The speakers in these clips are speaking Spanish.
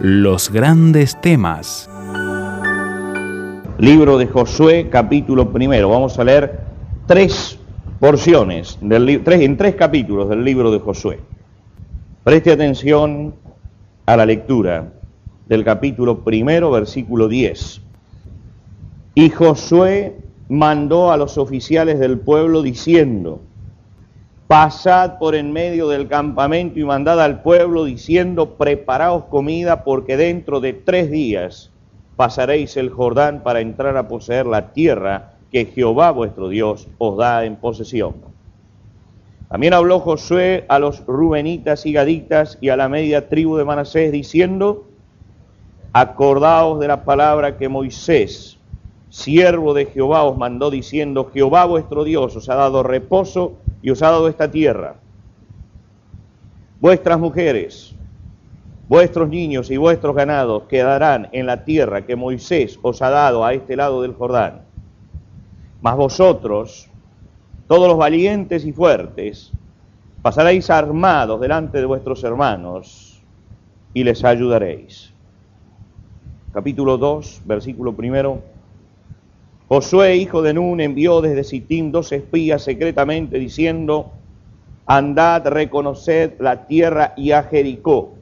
Los grandes temas. Libro de Josué, capítulo primero. Vamos a leer tres porciones, en tres capítulos del libro de Josué. Preste atención a la lectura del capítulo primero, versículo 10. Y Josué mandó a los oficiales del pueblo diciendo, pasad por en medio del campamento y mandad al pueblo diciendo, preparaos comida porque dentro de tres días pasaréis el Jordán para entrar a poseer la tierra que Jehová vuestro Dios os da en posesión. También habló Josué a los rubenitas y gaditas y a la media tribu de Manasés diciendo, acordaos de la palabra que Moisés, siervo de Jehová, os mandó diciendo, Jehová vuestro Dios os ha dado reposo y os ha dado esta tierra. Vuestras mujeres, vuestros niños y vuestros ganados quedarán en la tierra que Moisés os ha dado a este lado del Jordán mas vosotros, todos los valientes y fuertes, pasaréis armados delante de vuestros hermanos y les ayudaréis. Capítulo 2, versículo primero. Josué, hijo de Nun, envió desde Sitín dos espías secretamente diciendo, andad, reconoced la tierra y a Jericó.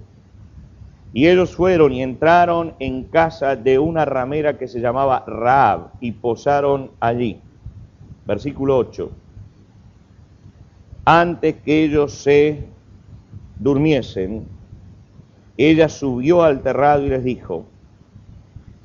Y ellos fueron y entraron en casa de una ramera que se llamaba Raab y posaron allí versículo 8. Antes que ellos se durmiesen, ella subió al terrado y les dijo,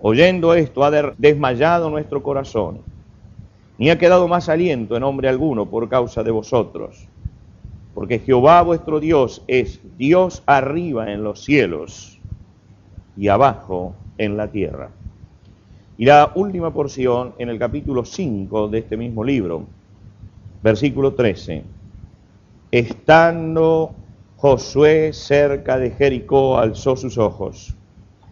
Oyendo esto ha desmayado nuestro corazón, ni ha quedado más aliento en hombre alguno por causa de vosotros, porque Jehová vuestro Dios es Dios arriba en los cielos y abajo en la tierra. Y la última porción en el capítulo 5 de este mismo libro, versículo 13. Estando Josué cerca de Jericó, alzó sus ojos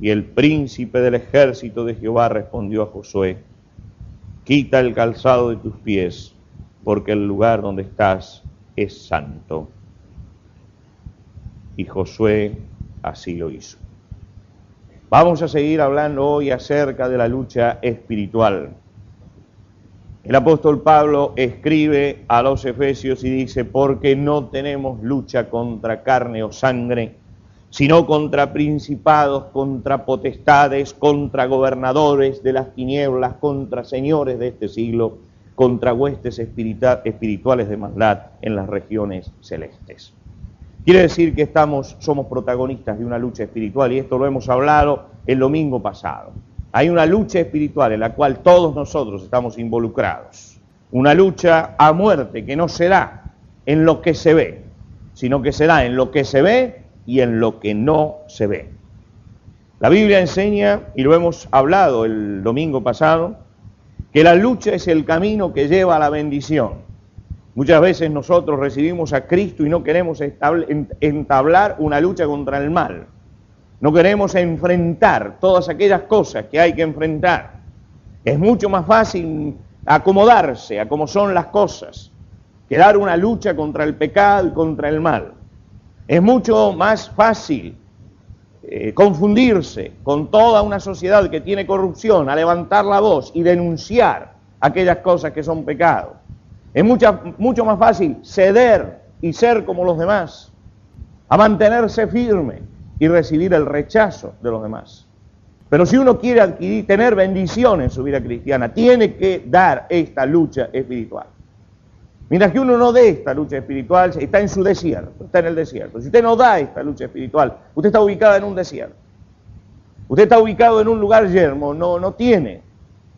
Y el príncipe del ejército de Jehová respondió a Josué, quita el calzado de tus pies, porque el lugar donde estás es santo. Y Josué así lo hizo. Vamos a seguir hablando hoy acerca de la lucha espiritual. El apóstol Pablo escribe a los Efesios y dice, porque no tenemos lucha contra carne o sangre, sino contra principados, contra potestades, contra gobernadores de las tinieblas, contra señores de este siglo, contra huestes espirituales de maldad en las regiones celestes. Quiere decir que estamos, somos protagonistas de una lucha espiritual y esto lo hemos hablado el domingo pasado. Hay una lucha espiritual en la cual todos nosotros estamos involucrados. Una lucha a muerte que no se da en lo que se ve, sino que se da en lo que se ve y en lo que no se ve. La Biblia enseña, y lo hemos hablado el domingo pasado, que la lucha es el camino que lleva a la bendición. Muchas veces nosotros recibimos a Cristo y no queremos entablar una lucha contra el mal. No queremos enfrentar todas aquellas cosas que hay que enfrentar. Es mucho más fácil acomodarse a cómo son las cosas que dar una lucha contra el pecado y contra el mal. Es mucho más fácil eh, confundirse con toda una sociedad que tiene corrupción, a levantar la voz y denunciar aquellas cosas que son pecado. Es mucho más fácil ceder y ser como los demás, a mantenerse firme y recibir el rechazo de los demás. Pero si uno quiere adquirir, tener bendición en su vida cristiana, tiene que dar esta lucha espiritual. Mientras que uno no dé esta lucha espiritual, está en su desierto, está en el desierto. Si usted no da esta lucha espiritual, usted está ubicado en un desierto. Usted está ubicado en un lugar yermo, no, no tiene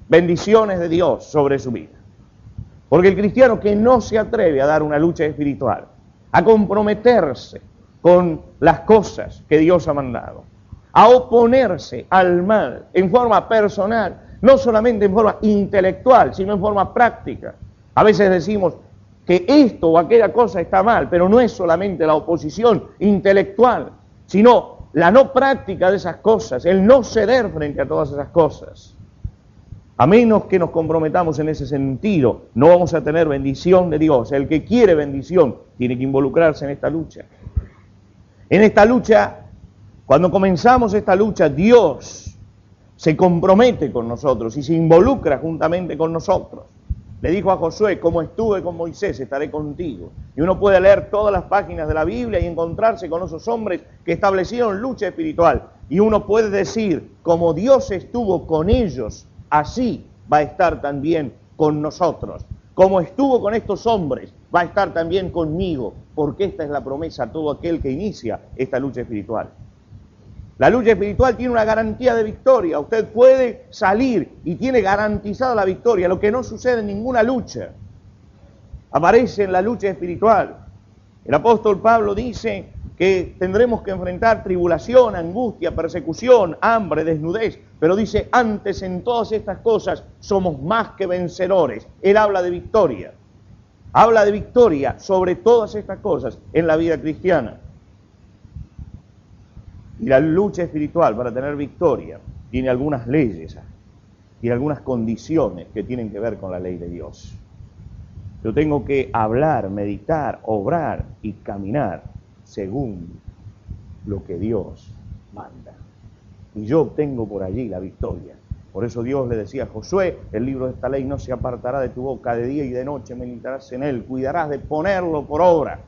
bendiciones de Dios sobre su vida. Porque el cristiano que no se atreve a dar una lucha espiritual, a comprometerse con las cosas que Dios ha mandado, a oponerse al mal en forma personal, no solamente en forma intelectual, sino en forma práctica. A veces decimos, que esto o aquella cosa está mal, pero no es solamente la oposición intelectual, sino la no práctica de esas cosas, el no ceder frente a todas esas cosas. A menos que nos comprometamos en ese sentido, no vamos a tener bendición de Dios. El que quiere bendición tiene que involucrarse en esta lucha. En esta lucha, cuando comenzamos esta lucha, Dios se compromete con nosotros y se involucra juntamente con nosotros. Le dijo a Josué, como estuve con Moisés, estaré contigo. Y uno puede leer todas las páginas de la Biblia y encontrarse con esos hombres que establecieron lucha espiritual. Y uno puede decir, como Dios estuvo con ellos, así va a estar también con nosotros. Como estuvo con estos hombres, va a estar también conmigo, porque esta es la promesa a todo aquel que inicia esta lucha espiritual. La lucha espiritual tiene una garantía de victoria. Usted puede salir y tiene garantizada la victoria, lo que no sucede en ninguna lucha. Aparece en la lucha espiritual. El apóstol Pablo dice que tendremos que enfrentar tribulación, angustia, persecución, hambre, desnudez, pero dice, antes en todas estas cosas somos más que vencedores. Él habla de victoria. Habla de victoria sobre todas estas cosas en la vida cristiana. Y la lucha espiritual para tener victoria tiene algunas leyes y algunas condiciones que tienen que ver con la ley de Dios. Yo tengo que hablar, meditar, obrar y caminar según lo que Dios manda. Y yo obtengo por allí la victoria. Por eso Dios le decía a Josué, el libro de esta ley no se apartará de tu boca de día y de noche, meditarás en él, cuidarás de ponerlo por obra.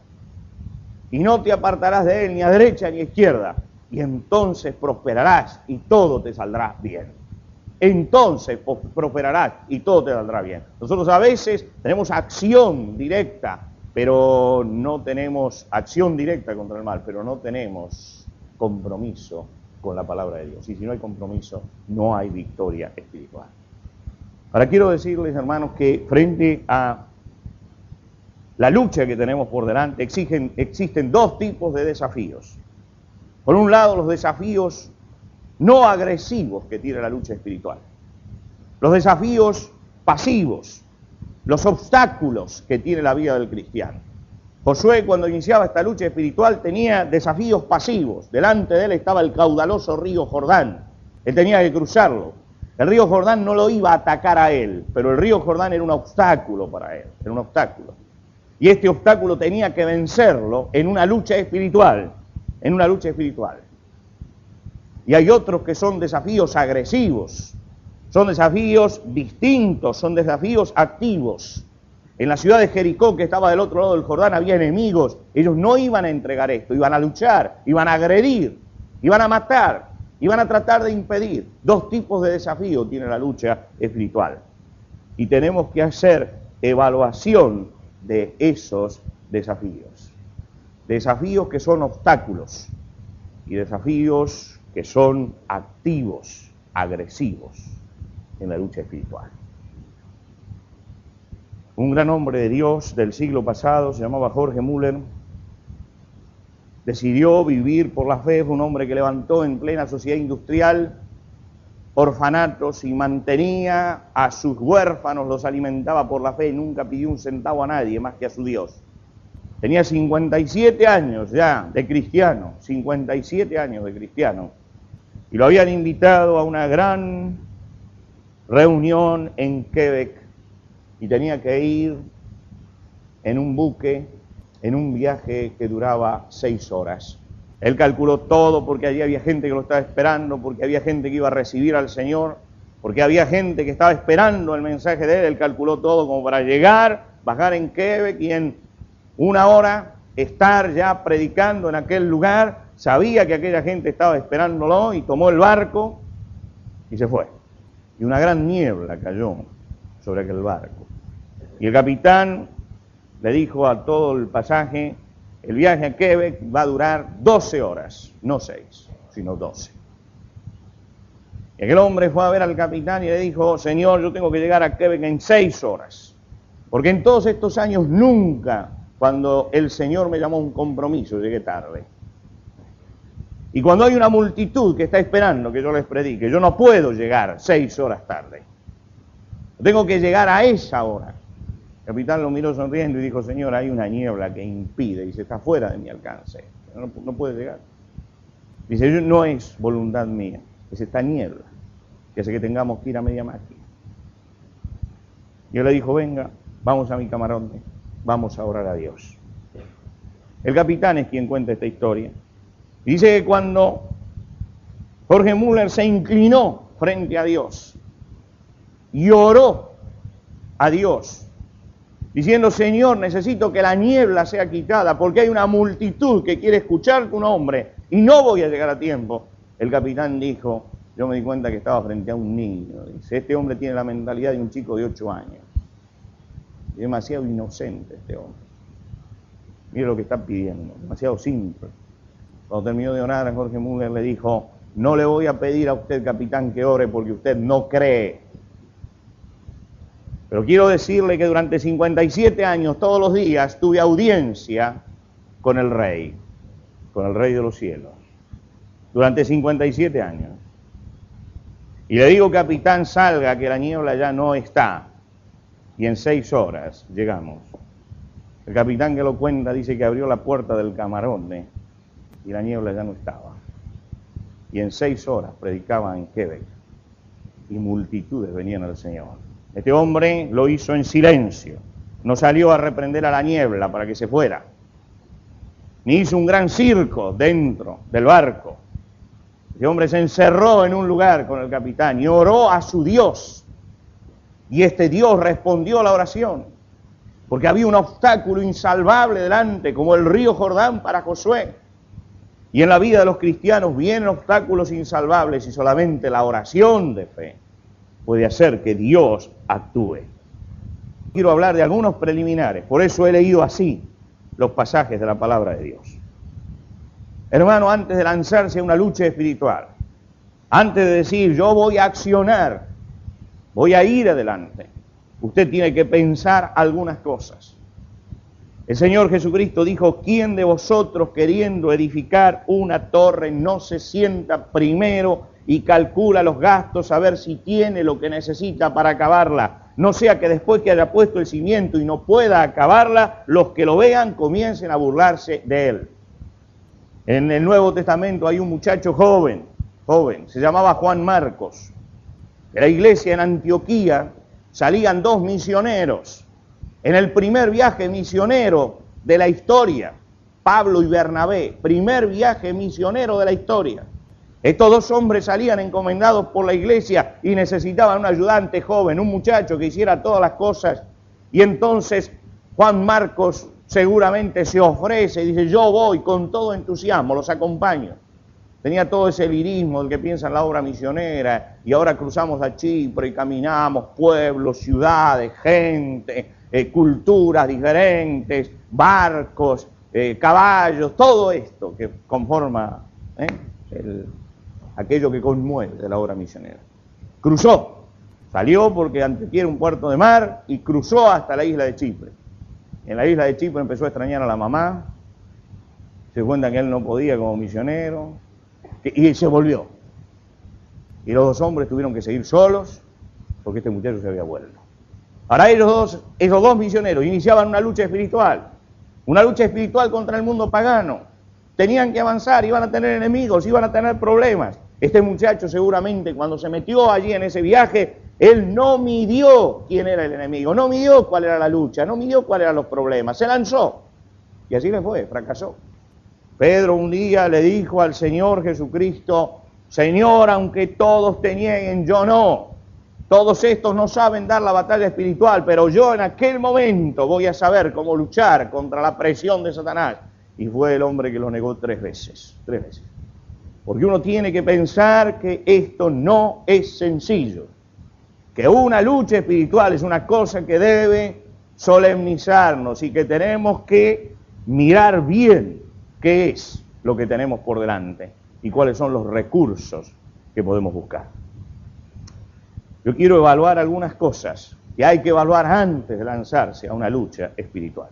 Y no te apartarás de él ni a derecha ni a izquierda, y entonces prosperarás y todo te saldrá bien. Entonces prosperarás y todo te saldrá bien. Nosotros a veces tenemos acción directa, pero no tenemos acción directa contra el mal, pero no tenemos compromiso con la palabra de Dios. Y si no hay compromiso, no hay victoria espiritual. Ahora quiero decirles, hermanos, que frente a la lucha que tenemos por delante, exigen, existen dos tipos de desafíos. Por un lado, los desafíos no agresivos que tiene la lucha espiritual. Los desafíos pasivos, los obstáculos que tiene la vida del cristiano. Josué cuando iniciaba esta lucha espiritual tenía desafíos pasivos. Delante de él estaba el caudaloso río Jordán. Él tenía que cruzarlo. El río Jordán no lo iba a atacar a él, pero el río Jordán era un obstáculo para él, era un obstáculo. Y este obstáculo tenía que vencerlo en una lucha espiritual en una lucha espiritual. Y hay otros que son desafíos agresivos, son desafíos distintos, son desafíos activos. En la ciudad de Jericó, que estaba del otro lado del Jordán, había enemigos. Ellos no iban a entregar esto, iban a luchar, iban a agredir, iban a matar, iban a tratar de impedir. Dos tipos de desafíos tiene la lucha espiritual. Y tenemos que hacer evaluación de esos desafíos. Desafíos que son obstáculos y desafíos que son activos, agresivos en la lucha espiritual. Un gran hombre de Dios del siglo pasado, se llamaba Jorge Müller, decidió vivir por la fe, fue un hombre que levantó en plena sociedad industrial orfanatos y mantenía a sus huérfanos, los alimentaba por la fe, nunca pidió un centavo a nadie más que a su Dios. Tenía 57 años ya de cristiano, 57 años de cristiano, y lo habían invitado a una gran reunión en Quebec y tenía que ir en un buque, en un viaje que duraba seis horas. Él calculó todo porque allí había gente que lo estaba esperando, porque había gente que iba a recibir al Señor, porque había gente que estaba esperando el mensaje de él. Él calculó todo como para llegar, bajar en Quebec y en una hora estar ya predicando en aquel lugar. Sabía que aquella gente estaba esperándolo y tomó el barco y se fue. Y una gran niebla cayó sobre aquel barco. Y el capitán le dijo a todo el pasaje, el viaje a Quebec va a durar 12 horas, no 6, sino 12. Y aquel hombre fue a ver al capitán y le dijo, Señor, yo tengo que llegar a Quebec en 6 horas. Porque en todos estos años nunca, cuando el Señor me llamó a un compromiso, llegué tarde. Y cuando hay una multitud que está esperando que yo les predique, yo no puedo llegar seis horas tarde. Tengo que llegar a esa hora. El capitán lo miró sonriendo y dijo, Señor, hay una niebla que impide y se está fuera de mi alcance. No, no puede llegar. Dice, no es voluntad mía, es esta niebla que hace que tengamos que ir a media máquina. Y él le dijo, venga, vamos a mi camarón, vamos a orar a Dios. El capitán es quien cuenta esta historia. Dice que cuando Jorge Müller se inclinó frente a Dios y oró a Dios, diciendo, Señor, necesito que la niebla sea quitada porque hay una multitud que quiere escuchar tu nombre y no voy a llegar a tiempo. El capitán dijo, yo me di cuenta que estaba frente a un niño. Dice, este hombre tiene la mentalidad de un chico de 8 años. Demasiado inocente este hombre. Mire lo que está pidiendo, demasiado simple. Cuando terminó de orar, Jorge Müller le dijo, no le voy a pedir a usted, capitán, que ore porque usted no cree. Pero quiero decirle que durante 57 años, todos los días, tuve audiencia con el rey, con el rey de los cielos. Durante 57 años. Y le digo, capitán, salga, que la niebla ya no está. Y en seis horas llegamos. El capitán que lo cuenta dice que abrió la puerta del camarón. ¿eh? y la niebla ya no estaba. Y en seis horas predicaba en Quebec y multitudes venían al Señor. Este hombre lo hizo en silencio, no salió a reprender a la niebla para que se fuera, ni hizo un gran circo dentro del barco. Este hombre se encerró en un lugar con el capitán y oró a su Dios. Y este Dios respondió a la oración, porque había un obstáculo insalvable delante, como el río Jordán para Josué. Y en la vida de los cristianos vienen obstáculos insalvables y solamente la oración de fe puede hacer que Dios actúe. Quiero hablar de algunos preliminares, por eso he leído así los pasajes de la palabra de Dios. Hermano, antes de lanzarse a una lucha espiritual, antes de decir yo voy a accionar, voy a ir adelante, usted tiene que pensar algunas cosas. El Señor Jesucristo dijo, ¿quién de vosotros queriendo edificar una torre no se sienta primero y calcula los gastos a ver si tiene lo que necesita para acabarla? No sea que después que haya puesto el cimiento y no pueda acabarla, los que lo vean comiencen a burlarse de él. En el Nuevo Testamento hay un muchacho joven, joven, se llamaba Juan Marcos. De la iglesia en Antioquía salían dos misioneros en el primer viaje misionero de la historia, Pablo y Bernabé, primer viaje misionero de la historia. Estos dos hombres salían encomendados por la iglesia y necesitaban un ayudante joven, un muchacho que hiciera todas las cosas. Y entonces Juan Marcos seguramente se ofrece y dice, yo voy con todo entusiasmo, los acompaño. Tenía todo ese lirismo del que piensa en la obra misionera y ahora cruzamos a Chipre y caminamos pueblos, ciudades, gente, eh, culturas diferentes, barcos, eh, caballos, todo esto que conforma eh, aquello que conmueve de la obra misionera. Cruzó, salió porque ante un puerto de mar y cruzó hasta la isla de Chipre. En la isla de Chipre empezó a extrañar a la mamá, se cuenta que él no podía como misionero y se volvió. Y los dos hombres tuvieron que seguir solos porque este muchacho se había vuelto. Ahora esos dos misioneros iniciaban una lucha espiritual, una lucha espiritual contra el mundo pagano. Tenían que avanzar, iban a tener enemigos, iban a tener problemas. Este muchacho seguramente cuando se metió allí en ese viaje, él no midió quién era el enemigo, no midió cuál era la lucha, no midió cuáles eran los problemas, se lanzó. Y así le fue, fracasó. Pedro un día le dijo al Señor Jesucristo, Señor, aunque todos te nieguen, yo no. Todos estos no saben dar la batalla espiritual, pero yo en aquel momento voy a saber cómo luchar contra la presión de Satanás. Y fue el hombre que lo negó tres veces, tres veces. Porque uno tiene que pensar que esto no es sencillo, que una lucha espiritual es una cosa que debe solemnizarnos y que tenemos que mirar bien qué es lo que tenemos por delante y cuáles son los recursos que podemos buscar. Yo quiero evaluar algunas cosas que hay que evaluar antes de lanzarse a una lucha espiritual.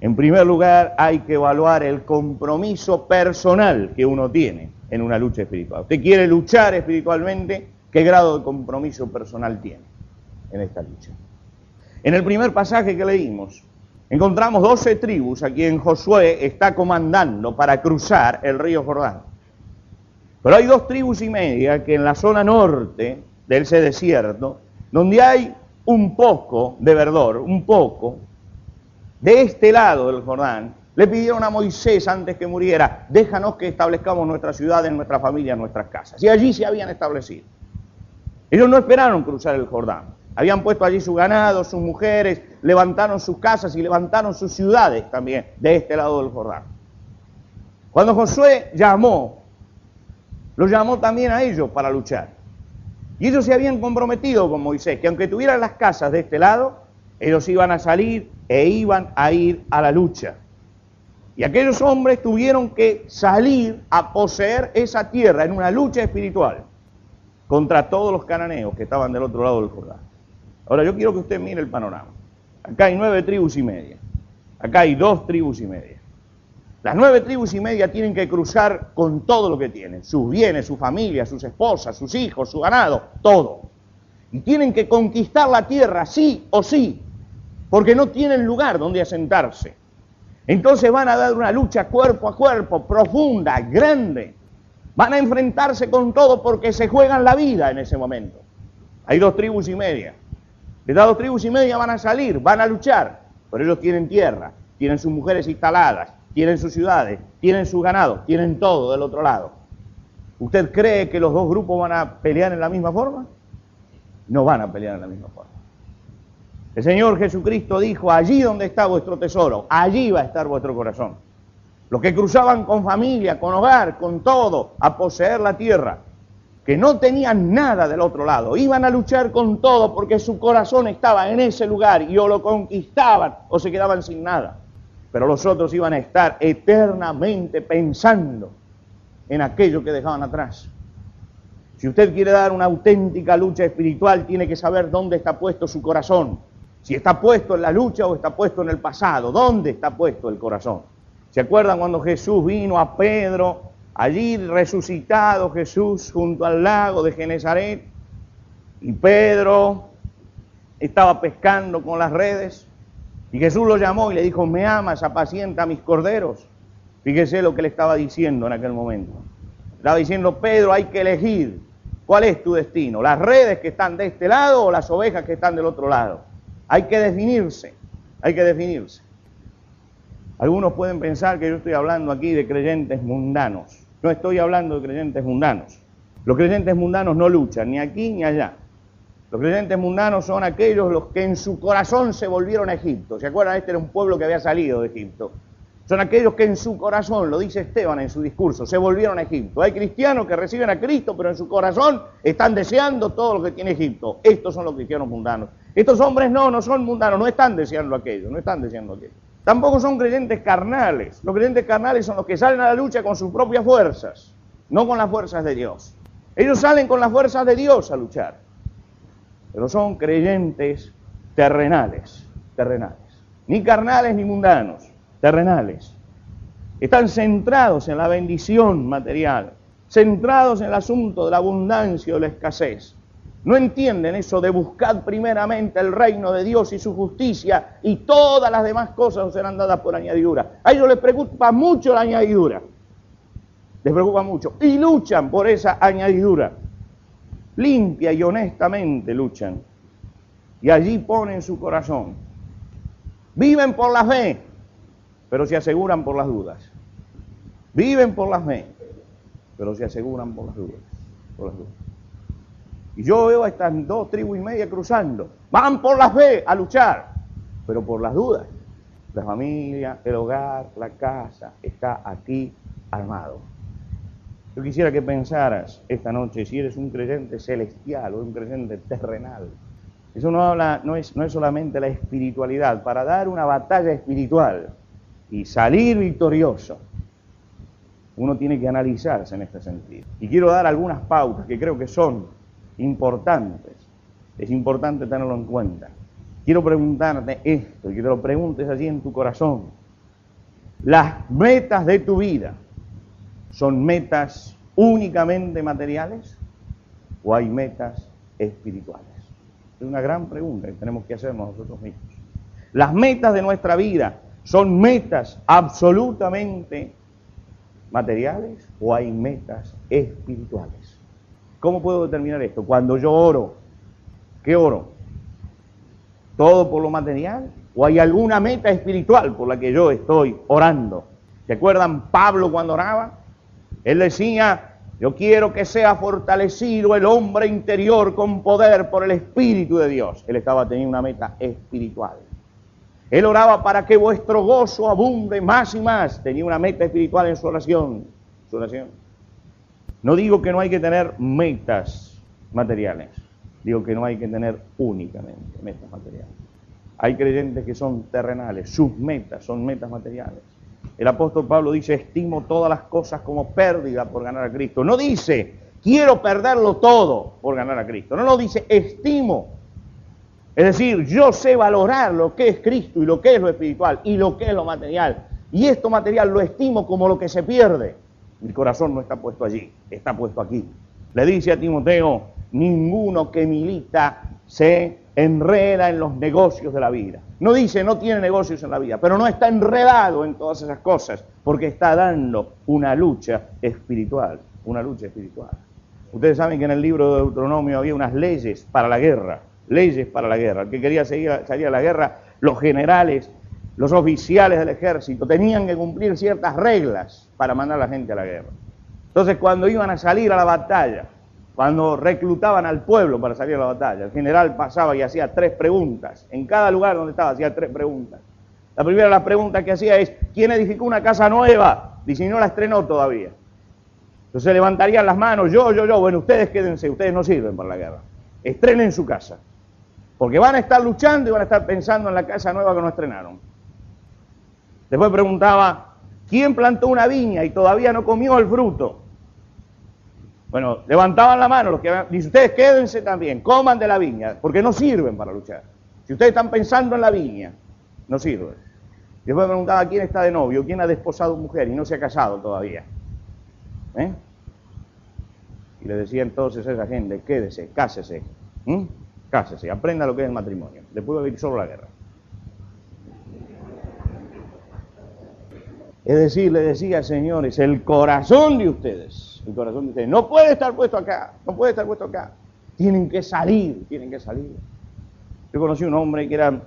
En primer lugar, hay que evaluar el compromiso personal que uno tiene en una lucha espiritual. Usted quiere luchar espiritualmente, ¿qué grado de compromiso personal tiene en esta lucha? En el primer pasaje que leímos, encontramos 12 tribus a quien Josué está comandando para cruzar el río Jordán. Pero hay dos tribus y media que en la zona norte de ese desierto, donde hay un poco de verdor, un poco, de este lado del Jordán, le pidieron a Moisés antes que muriera, déjanos que establezcamos nuestras ciudades, nuestra familia, nuestras casas. Y allí se habían establecido. Ellos no esperaron cruzar el Jordán. Habían puesto allí su ganado, sus mujeres, levantaron sus casas y levantaron sus ciudades también de este lado del Jordán. Cuando Josué llamó, lo llamó también a ellos para luchar. Y ellos se habían comprometido con Moisés, que aunque tuvieran las casas de este lado, ellos iban a salir e iban a ir a la lucha. Y aquellos hombres tuvieron que salir a poseer esa tierra en una lucha espiritual contra todos los cananeos que estaban del otro lado del Jordán. Ahora yo quiero que usted mire el panorama. Acá hay nueve tribus y media. Acá hay dos tribus y media. Las nueve tribus y media tienen que cruzar con todo lo que tienen, sus bienes, su familia, sus esposas, sus hijos, su ganado, todo. Y tienen que conquistar la tierra, sí o sí, porque no tienen lugar donde asentarse. Entonces van a dar una lucha cuerpo a cuerpo, profunda, grande. Van a enfrentarse con todo porque se juegan la vida en ese momento. Hay dos tribus y media. Las dos tribus y media van a salir, van a luchar, pero ellos tienen tierra, tienen sus mujeres instaladas, tienen sus ciudades, tienen su ganado, tienen todo del otro lado. ¿Usted cree que los dos grupos van a pelear en la misma forma? No van a pelear en la misma forma. El Señor Jesucristo dijo, allí donde está vuestro tesoro, allí va a estar vuestro corazón. Los que cruzaban con familia, con hogar, con todo, a poseer la tierra, que no tenían nada del otro lado, iban a luchar con todo porque su corazón estaba en ese lugar y o lo conquistaban o se quedaban sin nada pero los otros iban a estar eternamente pensando en aquello que dejaban atrás. Si usted quiere dar una auténtica lucha espiritual, tiene que saber dónde está puesto su corazón. Si está puesto en la lucha o está puesto en el pasado. ¿Dónde está puesto el corazón? ¿Se acuerdan cuando Jesús vino a Pedro, allí resucitado Jesús junto al lago de Genezaret? Y Pedro estaba pescando con las redes. Y Jesús lo llamó y le dijo, me amas, apacienta a mis corderos. Fíjese lo que le estaba diciendo en aquel momento. Estaba diciendo, Pedro, hay que elegir cuál es tu destino, las redes que están de este lado o las ovejas que están del otro lado. Hay que definirse, hay que definirse. Algunos pueden pensar que yo estoy hablando aquí de creyentes mundanos. No estoy hablando de creyentes mundanos. Los creyentes mundanos no luchan ni aquí ni allá. Los creyentes mundanos son aquellos los que en su corazón se volvieron a Egipto. ¿Se acuerdan? Este era un pueblo que había salido de Egipto. Son aquellos que en su corazón, lo dice Esteban en su discurso, se volvieron a Egipto. Hay cristianos que reciben a Cristo, pero en su corazón están deseando todo lo que tiene Egipto. Estos son los cristianos mundanos. Estos hombres no, no son mundanos, no están deseando aquello, no están deseando aquello. Tampoco son creyentes carnales. Los creyentes carnales son los que salen a la lucha con sus propias fuerzas, no con las fuerzas de Dios. Ellos salen con las fuerzas de Dios a luchar pero son creyentes terrenales, terrenales, ni carnales ni mundanos, terrenales. Están centrados en la bendición material, centrados en el asunto de la abundancia o la escasez. No entienden eso de buscar primeramente el reino de Dios y su justicia y todas las demás cosas os serán dadas por añadidura. A ellos les preocupa mucho la añadidura. les preocupa mucho y luchan por esa añadidura. Limpia y honestamente luchan. Y allí ponen su corazón. Viven por la fe, pero se aseguran por las dudas. Viven por la fe, pero se aseguran por las dudas. Por las dudas. Y yo veo a estas dos tribus y media cruzando. Van por la fe a luchar, pero por las dudas. La familia, el hogar, la casa está aquí armado. Yo quisiera que pensaras esta noche si eres un creyente celestial o un creyente terrenal. Eso no habla, no es, no es solamente la espiritualidad. Para dar una batalla espiritual y salir victorioso, uno tiene que analizarse en este sentido. Y quiero dar algunas pautas que creo que son importantes. Es importante tenerlo en cuenta. Quiero preguntarte esto y que te lo preguntes allí en tu corazón. Las metas de tu vida ¿Son metas únicamente materiales o hay metas espirituales? Es una gran pregunta que tenemos que hacernos nosotros mismos. Las metas de nuestra vida son metas absolutamente materiales o hay metas espirituales. ¿Cómo puedo determinar esto? Cuando yo oro, ¿qué oro? ¿Todo por lo material? ¿O hay alguna meta espiritual por la que yo estoy orando? ¿Se acuerdan Pablo cuando oraba? Él decía, yo quiero que sea fortalecido el hombre interior con poder por el Espíritu de Dios. Él estaba teniendo una meta espiritual. Él oraba para que vuestro gozo abunde más y más. Tenía una meta espiritual en su oración. Su oración. No digo que no hay que tener metas materiales. Digo que no hay que tener únicamente metas materiales. Hay creyentes que son terrenales. Sus metas son metas materiales. El apóstol Pablo dice, estimo todas las cosas como pérdida por ganar a Cristo. No dice, quiero perderlo todo por ganar a Cristo. No, no dice, estimo. Es decir, yo sé valorar lo que es Cristo y lo que es lo espiritual y lo que es lo material. Y esto material lo estimo como lo que se pierde. Mi corazón no está puesto allí, está puesto aquí. Le dice a Timoteo, ninguno que milita se enreda en los negocios de la vida. No dice no tiene negocios en la vida, pero no está enredado en todas esas cosas, porque está dando una lucha espiritual, una lucha espiritual. Ustedes saben que en el libro de Deuteronomio había unas leyes para la guerra, leyes para la guerra. El que quería seguir, salir a la guerra, los generales, los oficiales del ejército, tenían que cumplir ciertas reglas para mandar a la gente a la guerra. Entonces, cuando iban a salir a la batalla, cuando reclutaban al pueblo para salir a la batalla, el general pasaba y hacía tres preguntas. En cada lugar donde estaba hacía tres preguntas. La primera de las preguntas que hacía es, ¿quién edificó una casa nueva? Dice, no la estrenó todavía. Entonces levantarían las manos, yo, yo, yo, bueno, ustedes quédense, ustedes no sirven para la guerra. Estrenen su casa. Porque van a estar luchando y van a estar pensando en la casa nueva que no estrenaron. Después preguntaba, ¿quién plantó una viña y todavía no comió el fruto? Bueno, levantaban la mano los que dice, ustedes quédense también, coman de la viña, porque no sirven para luchar. Si ustedes están pensando en la viña, no sirven. Después preguntaba quién está de novio, quién ha desposado mujer y no se ha casado todavía. ¿Eh? Y le decía entonces a esa gente, quédese, cásese, cásese, aprenda lo que es el matrimonio. Después va a vivir solo la guerra. Es decir, le decía, señores, el corazón de ustedes el corazón de ustedes. No puede estar puesto acá, no puede estar puesto acá. Tienen que salir, tienen que salir. Yo conocí un hombre que era,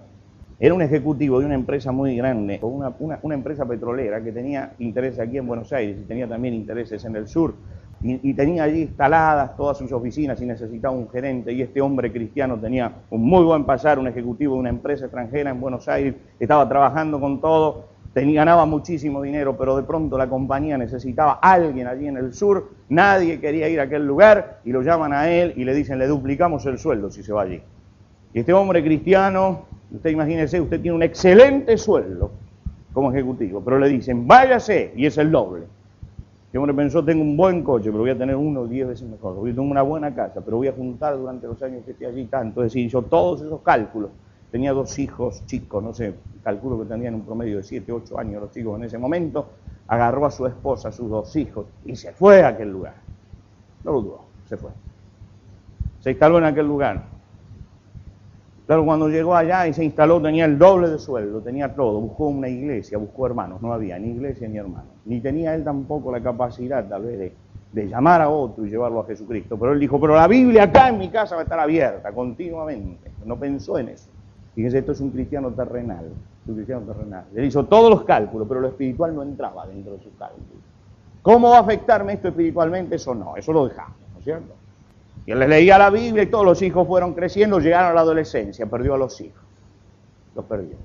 era un ejecutivo de una empresa muy grande, una, empresa petrolera que tenía intereses aquí en Buenos Aires y tenía también intereses en el sur. Y, y, tenía allí instaladas todas sus oficinas y necesitaba un gerente y este hombre cristiano tenía un muy buen pasar, un ejecutivo de una empresa extranjera en Buenos Aires, estaba trabajando con todo tenía, ganaba muchísimo dinero, pero de pronto la compañía necesitaba a alguien allí en el sur, nadie quería ir a aquel lugar y lo llaman a él y le dicen, le duplicamos el sueldo si se va allí. Y este hombre cristiano, usted imagínese, usted tiene un excelente sueldo como ejecutivo, pero le dicen, váyase y es el doble. Este hombre pensó, tengo un buen coche, pero voy a tener uno o diez veces mejor. Voy a tener una buena casa, pero voy a juntar durante los años que esté allí tanto. Es decir, hizo todos esos cálculos tenía dos hijos chicos, no sé, calculo que tenían un promedio de 7, 8 años los chicos en ese momento, agarró a su esposa, a sus dos hijos, y se fue a aquel lugar. No lo dudó, se fue. Se instaló en aquel lugar. Pero cuando llegó allá y se instaló tenía el doble de sueldo, tenía todo, buscó una iglesia, buscó hermanos, no había ni iglesia ni hermanos, ni tenía él tampoco la capacidad tal vez de, de llamar a otro y llevarlo a Jesucristo. Pero él dijo, pero la Biblia acá en mi casa va a estar abierta continuamente. No pensó en eso. Fíjense, esto es un cristiano terrenal, un cristiano terrenal. Él hizo todos los cálculos, pero lo espiritual no entraba dentro de sus cálculos. ¿Cómo va a afectarme esto espiritualmente? Eso no, eso lo dejamos, ¿no es cierto? Y él les leía la Biblia y todos los hijos fueron creciendo, llegaron a la adolescencia, perdió a los hijos. Los perdió,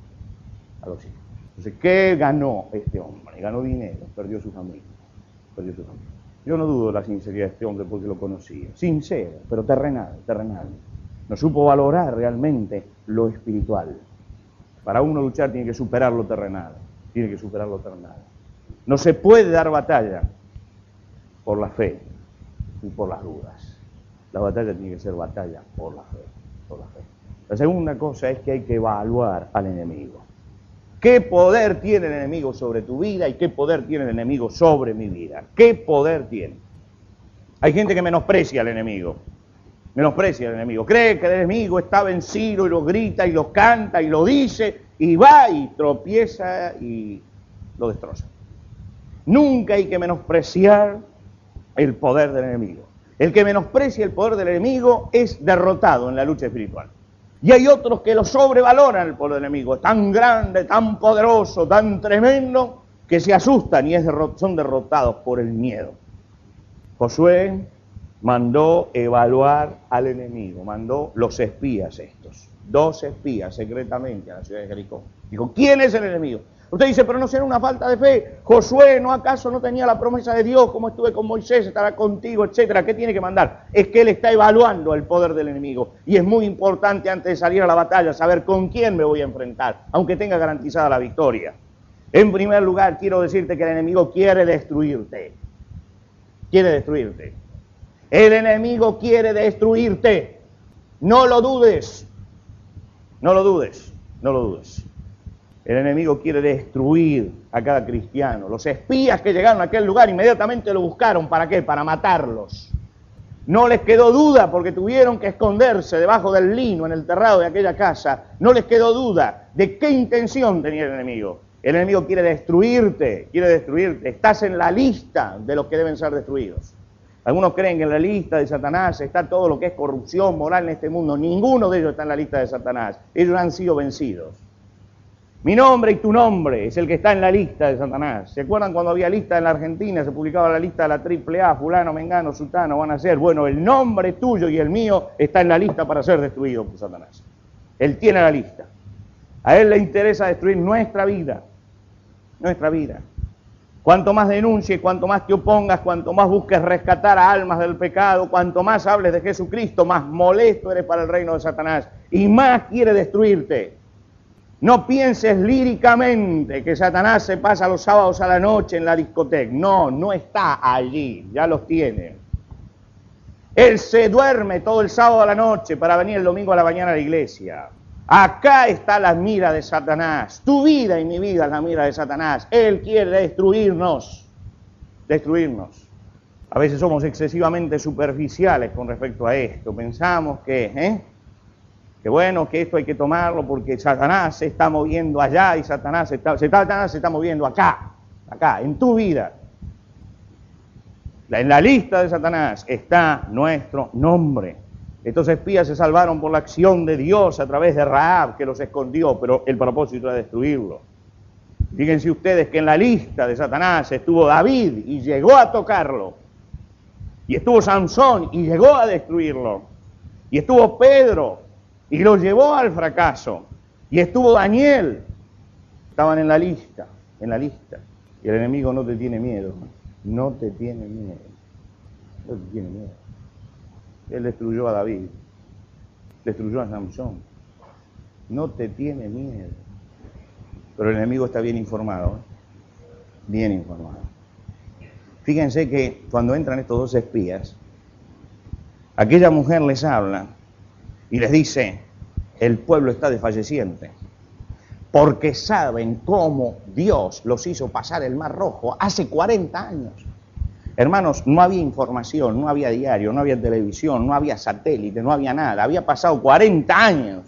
a los hijos. Entonces, ¿qué ganó este hombre? Ganó dinero, perdió su familia, perdió su familia. Yo no dudo de la sinceridad de este hombre porque lo conocía. Sincero, pero terrenal, terrenal. No supo valorar realmente lo espiritual. Para uno luchar tiene que superar lo terrenal. Tiene que superar lo terrenal. No se puede dar batalla por la fe y por las dudas. La batalla tiene que ser batalla por la fe. Por la, fe. la segunda cosa es que hay que evaluar al enemigo. ¿Qué poder tiene el enemigo sobre tu vida y qué poder tiene el enemigo sobre mi vida? ¿Qué poder tiene? Hay gente que menosprecia al enemigo. Menosprecia al enemigo. Cree que el enemigo está vencido y lo grita y lo canta y lo dice y va y tropieza y lo destroza. Nunca hay que menospreciar el poder del enemigo. El que menosprecia el poder del enemigo es derrotado en la lucha espiritual. Y hay otros que lo sobrevaloran el poder del enemigo. Es tan grande, tan poderoso, tan tremendo, que se asustan y son derrotados por el miedo. Josué mandó evaluar al enemigo, mandó los espías estos, dos espías secretamente a la ciudad de Jericó. Dijo, ¿quién es el enemigo? Usted dice, pero no será una falta de fe. Josué, ¿no acaso no tenía la promesa de Dios como estuve con Moisés, estará contigo, etcétera? ¿Qué tiene que mandar? Es que él está evaluando el poder del enemigo. Y es muy importante antes de salir a la batalla saber con quién me voy a enfrentar, aunque tenga garantizada la victoria. En primer lugar, quiero decirte que el enemigo quiere destruirte. Quiere destruirte. El enemigo quiere destruirte. No lo dudes. No lo dudes. No lo dudes. El enemigo quiere destruir a cada cristiano. Los espías que llegaron a aquel lugar inmediatamente lo buscaron. ¿Para qué? Para matarlos. No les quedó duda porque tuvieron que esconderse debajo del lino en el terrado de aquella casa. No les quedó duda de qué intención tenía el enemigo. El enemigo quiere destruirte, quiere destruirte. Estás en la lista de los que deben ser destruidos. Algunos creen que en la lista de Satanás está todo lo que es corrupción moral en este mundo. Ninguno de ellos está en la lista de Satanás. Ellos han sido vencidos. Mi nombre y tu nombre es el que está en la lista de Satanás. ¿Se acuerdan cuando había lista en la Argentina? Se publicaba la lista de la triple A, fulano, mengano, sultano, van a ser. Bueno, el nombre tuyo y el mío está en la lista para ser destruido por Satanás. Él tiene la lista. A él le interesa destruir nuestra vida. Nuestra vida. Cuanto más denuncies, cuanto más te opongas, cuanto más busques rescatar a almas del pecado, cuanto más hables de Jesucristo, más molesto eres para el reino de Satanás y más quiere destruirte. No pienses líricamente que Satanás se pasa los sábados a la noche en la discoteca. No, no está allí, ya los tiene. Él se duerme todo el sábado a la noche para venir el domingo a la mañana a la iglesia. Acá está la mira de Satanás. Tu vida y mi vida es la mira de Satanás. Él quiere destruirnos. Destruirnos. A veces somos excesivamente superficiales con respecto a esto. Pensamos que, ¿eh? que bueno, que esto hay que tomarlo porque Satanás se está moviendo allá y Satanás se está, Satanás se está moviendo acá, acá, en tu vida. En la lista de Satanás está nuestro nombre. Estos espías se salvaron por la acción de Dios a través de Raab, que los escondió, pero el propósito era destruirlo. Fíjense ustedes que en la lista de Satanás estuvo David y llegó a tocarlo. Y estuvo Sansón y llegó a destruirlo. Y estuvo Pedro y lo llevó al fracaso. Y estuvo Daniel, estaban en la lista, en la lista. Y el enemigo no te tiene miedo, no te tiene miedo, no te tiene miedo. Él destruyó a David, destruyó a Samson, no te tiene miedo. Pero el enemigo está bien informado, ¿eh? bien informado. Fíjense que cuando entran estos dos espías, aquella mujer les habla y les dice, el pueblo está desfalleciente, porque saben cómo Dios los hizo pasar el Mar Rojo hace 40 años. Hermanos, no había información, no había diario, no había televisión, no había satélite, no había nada. Había pasado 40 años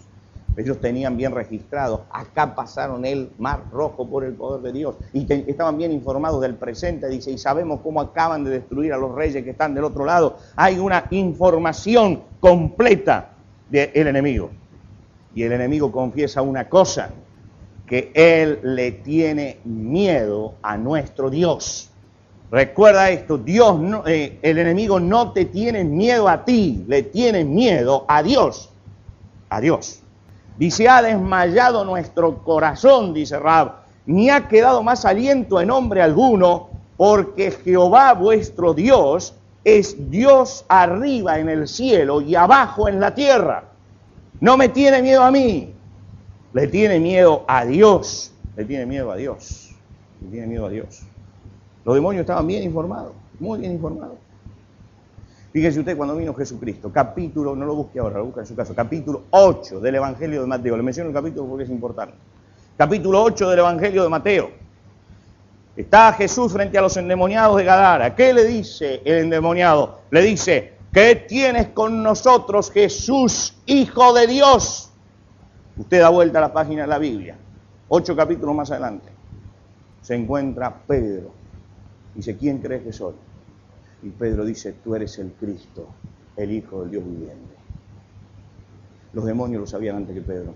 Ellos tenían bien registrado, acá pasaron el mar rojo por el poder de Dios y estaban bien informados del presente, dice, y sabemos cómo acaban de destruir a los reyes que están del otro lado. Hay una información completa del enemigo. Y el enemigo confiesa una cosa, que él le tiene miedo a nuestro Dios. Recuerda esto, Dios no, eh, el enemigo no te tiene miedo a ti, le tiene miedo a Dios. A Dios. Dice, ha desmayado nuestro corazón, dice Rab, ni ha quedado más aliento en hombre alguno, porque Jehová vuestro Dios es Dios arriba en el cielo y abajo en la tierra. No me tiene miedo a mí, le tiene miedo a Dios, le tiene miedo a Dios, le tiene miedo a Dios. Los demonios estaban bien informados, muy bien informados. Fíjese usted cuando vino Jesucristo, capítulo, no lo busque ahora, lo busca en su caso, capítulo 8 del Evangelio de Mateo. Le menciono el capítulo porque es importante. Capítulo 8 del Evangelio de Mateo. Está Jesús frente a los endemoniados de Gadara. ¿Qué le dice el endemoniado? Le dice, ¿qué tienes con nosotros, Jesús, Hijo de Dios? Usted da vuelta a la página de la Biblia. Ocho capítulos más adelante. Se encuentra Pedro. Dice, ¿quién crees que soy? Y Pedro dice, tú eres el Cristo, el Hijo del Dios viviente. Los demonios lo sabían antes que Pedro.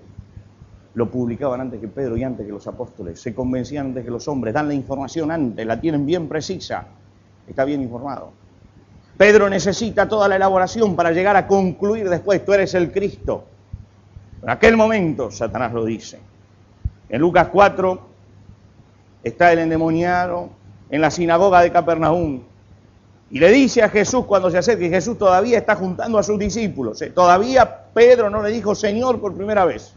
Lo publicaban antes que Pedro y antes que los apóstoles. Se convencían antes que los hombres. Dan la información antes, la tienen bien precisa. Está bien informado. Pedro necesita toda la elaboración para llegar a concluir después, tú eres el Cristo. En aquel momento Satanás lo dice. En Lucas 4 está el endemoniado en la sinagoga de Capernaum y le dice a Jesús cuando se acerca, y Jesús todavía está juntando a sus discípulos. ¿eh? Todavía Pedro no le dijo Señor por primera vez.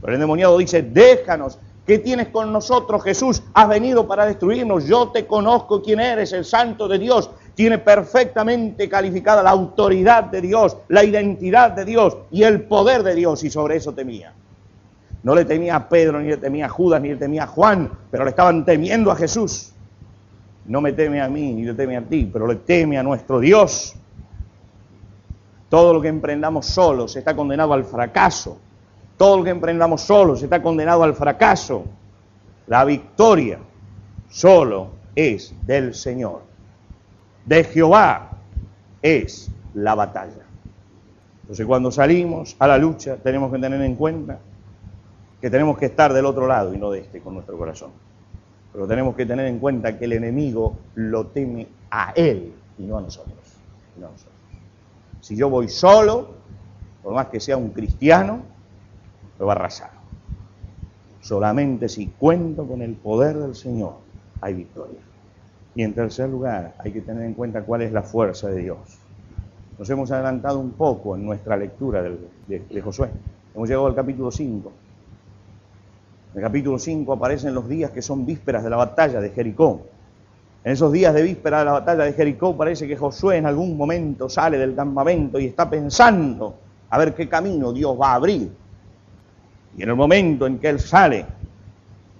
Pero el endemoniado dice, déjanos, ¿qué tienes con nosotros Jesús? Has venido para destruirnos, yo te conozco quién eres, el santo de Dios. Tiene perfectamente calificada la autoridad de Dios, la identidad de Dios y el poder de Dios, y sobre eso temía. No le temía a Pedro, ni le temía a Judas, ni le temía a Juan, pero le estaban temiendo a Jesús. No me teme a mí ni le teme a ti, pero le teme a nuestro Dios. Todo lo que emprendamos solos está condenado al fracaso. Todo lo que emprendamos solos está condenado al fracaso. La victoria solo es del Señor. De Jehová es la batalla. Entonces cuando salimos a la lucha tenemos que tener en cuenta que tenemos que estar del otro lado y no de este con nuestro corazón. Pero tenemos que tener en cuenta que el enemigo lo teme a él y no a nosotros. Si yo voy solo, por más que sea un cristiano, lo va a arrasar. Solamente si cuento con el poder del Señor, hay victoria. Y en tercer lugar, hay que tener en cuenta cuál es la fuerza de Dios. Nos hemos adelantado un poco en nuestra lectura de, de Josué. Hemos llegado al capítulo 5. En el capítulo 5 aparecen los días que son vísperas de la batalla de Jericó. En esos días de víspera de la batalla de Jericó parece que Josué en algún momento sale del campamento y está pensando a ver qué camino Dios va a abrir. Y en el momento en que él sale,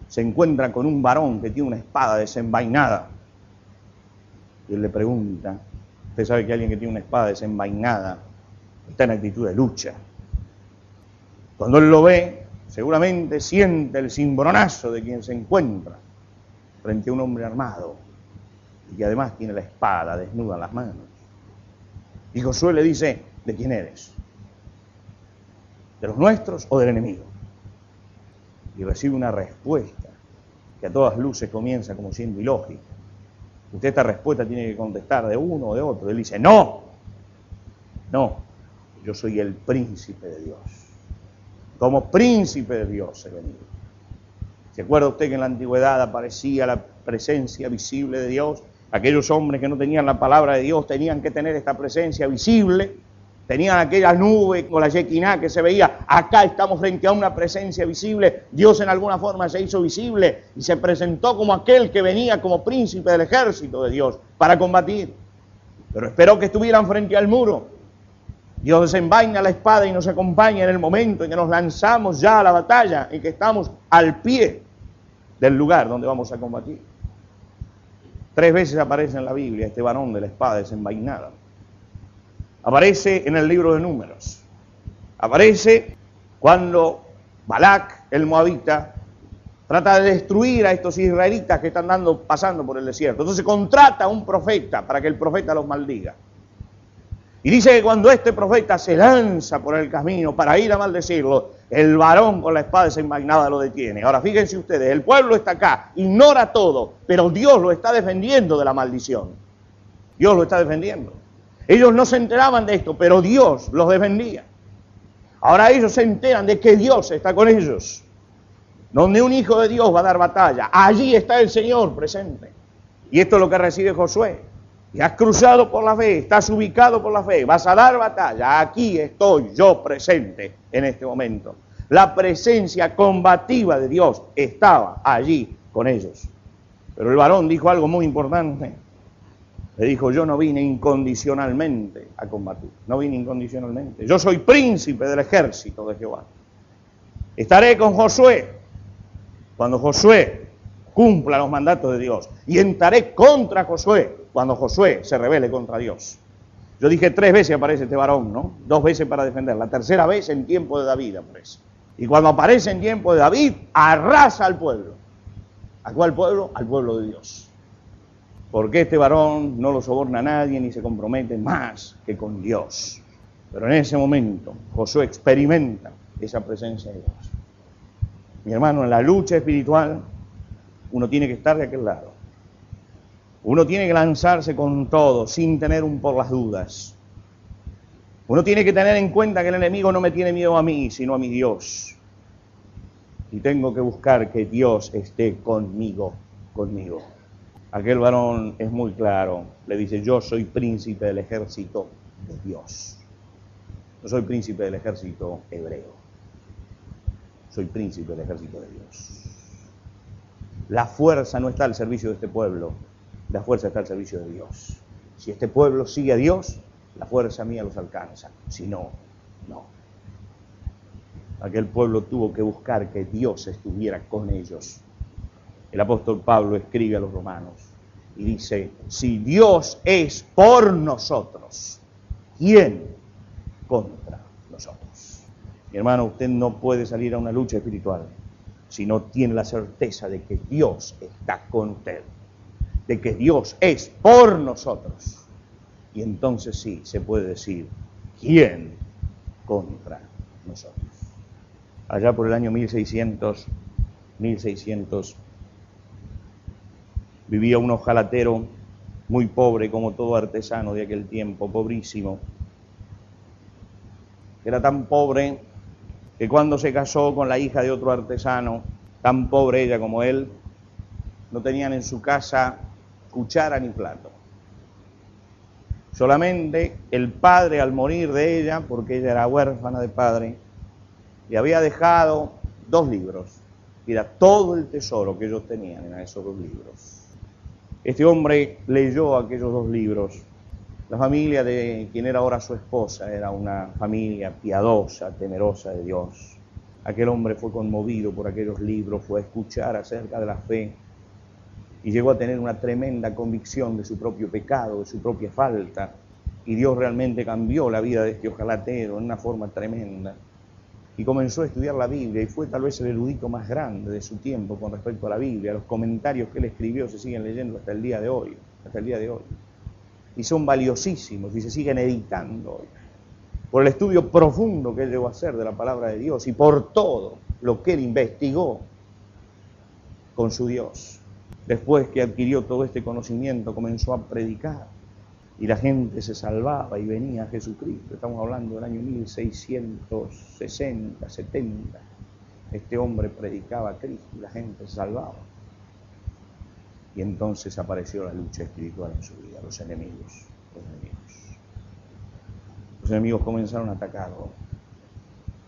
se encuentra con un varón que tiene una espada desenvainada. Y él le pregunta, usted sabe que alguien que tiene una espada desenvainada está en actitud de lucha. Cuando él lo ve, seguramente siente el cimbronazo de quien se encuentra frente a un hombre armado y que además tiene la espada desnuda en las manos. Y Josué le dice, ¿de quién eres? ¿De los nuestros o del enemigo? Y recibe una respuesta que a todas luces comienza como siendo ilógica. Usted esta respuesta tiene que contestar de uno o de otro. Él dice, no, no, yo soy el príncipe de Dios como príncipe de Dios he venido. ¿Se acuerda usted que en la antigüedad aparecía la presencia visible de Dios? Aquellos hombres que no tenían la palabra de Dios tenían que tener esta presencia visible. Tenían aquella nube con la Shekinah que se veía. Acá estamos frente a una presencia visible. Dios en alguna forma se hizo visible y se presentó como aquel que venía como príncipe del ejército de Dios para combatir. Pero esperó que estuvieran frente al muro Dios desenvaina la espada y nos acompaña en el momento en que nos lanzamos ya a la batalla, en que estamos al pie del lugar donde vamos a combatir. Tres veces aparece en la Biblia este varón de la espada desenvainada. Aparece en el libro de números. Aparece Cuando Balak, el moabita, trata de destruir a estos israelitas que están dando, pasando por el desierto. Entonces contrata a un profeta para que el profeta los maldiga. Y dice que cuando este profeta se lanza por el camino para ir a maldecirlo, el varón con la espada desenvainada lo detiene. Ahora fíjense ustedes, el pueblo está acá, ignora todo, pero Dios lo está defendiendo de la maldición. Dios lo está defendiendo. Ellos no se enteraban de esto, pero Dios los defendía. Ahora ellos se enteran de que Dios está con ellos. Donde un hijo de Dios va a dar batalla, allí está el Señor presente. Y esto es lo que recibe Josué. Y has cruzado por la fe, estás ubicado por la fe, vas a dar batalla. Aquí estoy yo presente en este momento. La presencia combativa de Dios estaba allí con ellos. Pero el varón dijo algo muy importante. Le dijo, yo no vine incondicionalmente a combatir, no vine incondicionalmente. Yo soy príncipe del ejército de Jehová. Estaré con Josué. Cuando Josué cumpla los mandatos de Dios. Y entraré contra Josué cuando Josué se rebele contra Dios. Yo dije tres veces aparece este varón, ¿no? Dos veces para defender. La tercera vez en tiempo de David aparece. Y cuando aparece en tiempo de David, arrasa al pueblo. ¿A cuál pueblo? Al pueblo de Dios. Porque este varón no lo soborna a nadie ni se compromete más que con Dios. Pero en ese momento Josué experimenta esa presencia de Dios. Mi hermano, en la lucha espiritual uno tiene que estar de aquel lado. Uno tiene que lanzarse con todo, sin tener un por las dudas. Uno tiene que tener en cuenta que el enemigo no me tiene miedo a mí, sino a mi Dios. Y tengo que buscar que Dios esté conmigo, conmigo. Aquel varón es muy claro, le dice, yo soy príncipe del ejército de Dios. No soy príncipe del ejército hebreo. Soy príncipe del ejército de Dios. La fuerza no está al servicio de este pueblo, la fuerza está al servicio de Dios. Si este pueblo sigue a Dios, la fuerza mía los alcanza. Si no, no. Aquel pueblo tuvo que buscar que Dios estuviera con ellos. El apóstol Pablo escribe a los romanos y dice, si Dios es por nosotros, ¿quién contra nosotros? Mi hermano, usted no puede salir a una lucha espiritual si no tiene la certeza de que Dios está con usted, de que Dios es por nosotros. Y entonces sí se puede decir, ¿quién contra nosotros? Allá por el año 1600, 1600, vivía un ojalatero muy pobre como todo artesano de aquel tiempo, pobrísimo. Era tan pobre que cuando se casó con la hija de otro artesano, tan pobre ella como él, no tenían en su casa cuchara ni plato. Solamente el padre al morir de ella, porque ella era huérfana de padre, le había dejado dos libros. Era todo el tesoro que ellos tenían en esos dos libros. Este hombre leyó aquellos dos libros la familia de quien era ahora su esposa era una familia piadosa, temerosa de Dios. Aquel hombre fue conmovido por aquellos libros, fue a escuchar acerca de la fe y llegó a tener una tremenda convicción de su propio pecado, de su propia falta. Y Dios realmente cambió la vida de este ojalatero en una forma tremenda. Y comenzó a estudiar la Biblia y fue tal vez el erudito más grande de su tiempo con respecto a la Biblia. Los comentarios que él escribió se siguen leyendo hasta el día de hoy, hasta el día de hoy y son valiosísimos y se siguen editando por el estudio profundo que él llegó a hacer de la palabra de Dios y por todo lo que él investigó con su Dios. Después que adquirió todo este conocimiento, comenzó a predicar y la gente se salvaba y venía a Jesucristo. Estamos hablando del año 1660, 70. Este hombre predicaba a Cristo y la gente se salvaba. Y entonces apareció la lucha espiritual en su vida, los enemigos, los enemigos. Los enemigos comenzaron a atacarlo.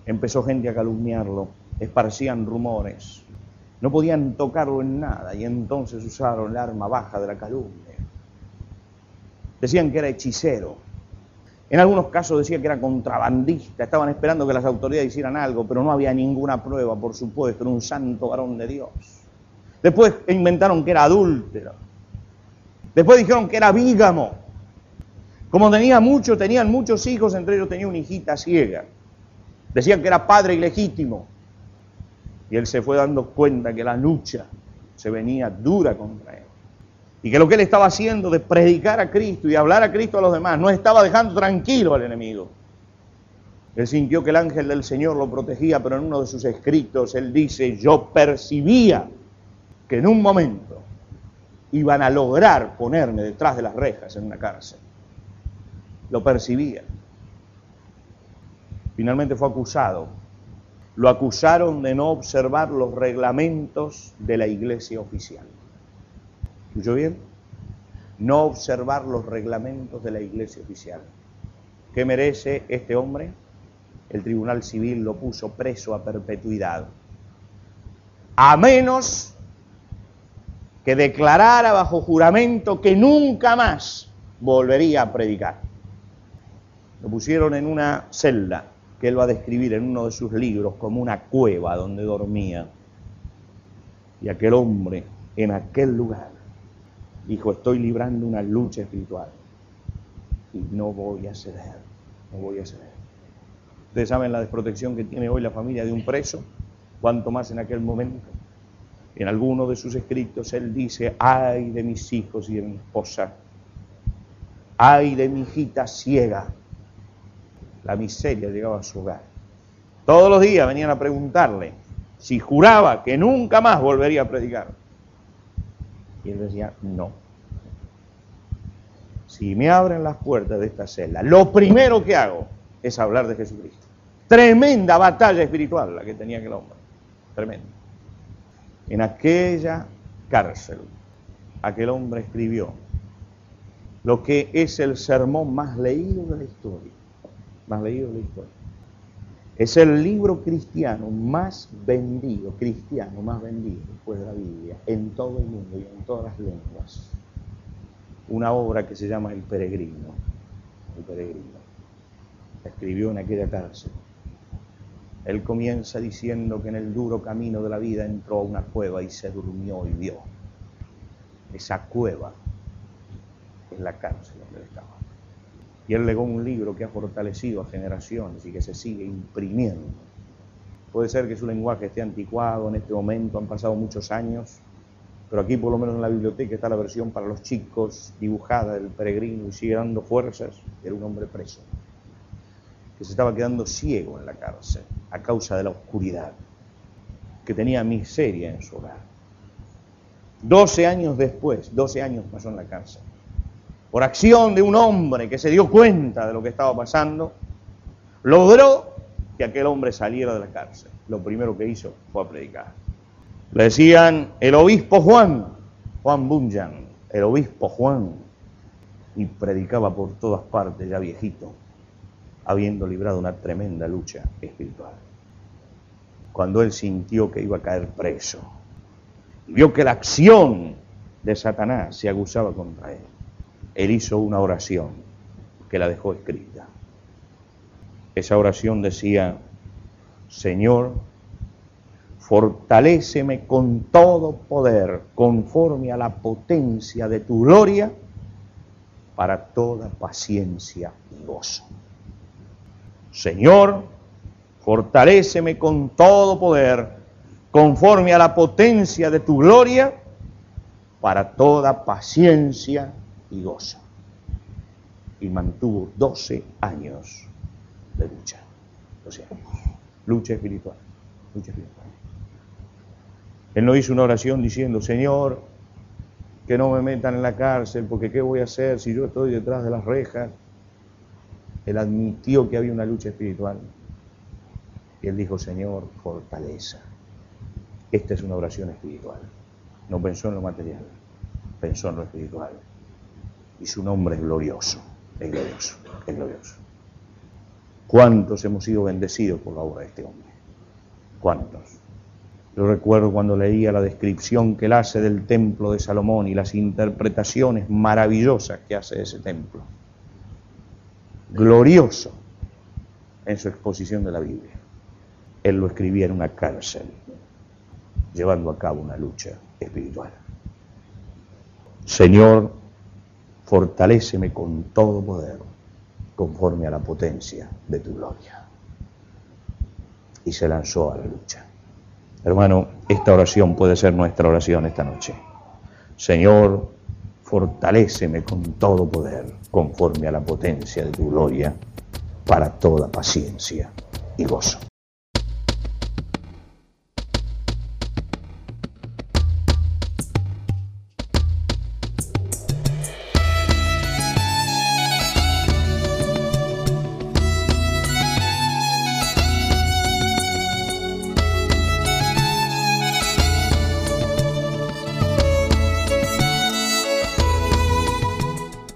Empezó gente a calumniarlo, esparcían rumores. No podían tocarlo en nada y entonces usaron el arma baja de la calumnia. Decían que era hechicero. En algunos casos decían que era contrabandista. Estaban esperando que las autoridades hicieran algo, pero no había ninguna prueba, por supuesto. Era un santo varón de Dios. Después inventaron que era adúltero. Después dijeron que era vígamo. Como tenía muchos, tenían muchos hijos, entre ellos tenía una hijita ciega. Decían que era padre ilegítimo. Y él se fue dando cuenta que la lucha se venía dura contra él. Y que lo que él estaba haciendo de predicar a Cristo y hablar a Cristo a los demás no estaba dejando tranquilo al enemigo. Él sintió que el ángel del Señor lo protegía, pero en uno de sus escritos él dice, yo percibía que en un momento iban a lograr ponerme detrás de las rejas en una cárcel. Lo percibía. Finalmente fue acusado. Lo acusaron de no observar los reglamentos de la iglesia oficial. ¿Escuchó bien? No observar los reglamentos de la iglesia oficial. ¿Qué merece este hombre? El tribunal civil lo puso preso a perpetuidad. A menos que declarara bajo juramento que nunca más volvería a predicar. Lo pusieron en una celda que él va a describir en uno de sus libros como una cueva donde dormía. Y aquel hombre en aquel lugar dijo, estoy librando una lucha espiritual y no voy a ceder, no voy a ceder. Ustedes saben la desprotección que tiene hoy la familia de un preso, cuanto más en aquel momento. En alguno de sus escritos él dice, ay de mis hijos y de mi esposa, ay de mi hijita ciega. La miseria llegaba a su hogar. Todos los días venían a preguntarle si juraba que nunca más volvería a predicar. Y él decía, no. Si me abren las puertas de esta celda, lo primero que hago es hablar de Jesucristo. Tremenda batalla espiritual la que tenía aquel hombre. Tremenda. En aquella cárcel, aquel hombre escribió lo que es el sermón más leído de la historia. Más leído de la historia. Es el libro cristiano más vendido, cristiano más vendido después de la Biblia, en todo el mundo y en todas las lenguas. Una obra que se llama El Peregrino. El Peregrino. La escribió en aquella cárcel. Él comienza diciendo que en el duro camino de la vida entró a una cueva y se durmió y vio. Esa cueva es la cárcel. Y él legó un libro que ha fortalecido a generaciones y que se sigue imprimiendo. Puede ser que su lenguaje esté anticuado en este momento, han pasado muchos años, pero aquí por lo menos en la biblioteca está la versión para los chicos dibujada del peregrino y sigue dando fuerzas. Era un hombre preso que se estaba quedando ciego en la cárcel a causa de la oscuridad, que tenía miseria en su hogar. Doce años después, doce años pasó en la cárcel, por acción de un hombre que se dio cuenta de lo que estaba pasando, logró que aquel hombre saliera de la cárcel. Lo primero que hizo fue a predicar. Le decían el obispo Juan, Juan Bunyan, el obispo Juan, y predicaba por todas partes, ya viejito habiendo librado una tremenda lucha espiritual. Cuando él sintió que iba a caer preso vio que la acción de Satanás se aguzaba contra él, él hizo una oración que la dejó escrita. Esa oración decía, Señor, fortaléceme con todo poder, conforme a la potencia de tu gloria, para toda paciencia y gozo. Señor, fortaléceme con todo poder, conforme a la potencia de tu gloria, para toda paciencia y mantuvo 12 años de lucha. 12 años. Lucha espiritual. Lucha espiritual. Él no hizo una oración diciendo, Señor, que no me metan en la cárcel, porque ¿qué voy a hacer si yo estoy detrás de las rejas? Él admitió que había una lucha espiritual. Y él dijo, Señor, fortaleza. Esta es una oración espiritual. No pensó en lo material, pensó en lo espiritual. Y su nombre es glorioso, es glorioso, es glorioso. ¿Cuántos hemos sido bendecidos por la obra de este hombre? ¿Cuántos? Yo recuerdo cuando leía la descripción que él hace del templo de Salomón y las interpretaciones maravillosas que hace de ese templo glorioso en su exposición de la Biblia. Él lo escribía en una cárcel, llevando a cabo una lucha espiritual. Señor, fortaléceme con todo poder, conforme a la potencia de tu gloria. y se lanzó a la lucha. Hermano, esta oración puede ser nuestra oración esta noche. Señor, fortaléceme con todo poder, conforme a la potencia de tu gloria, para toda paciencia y gozo.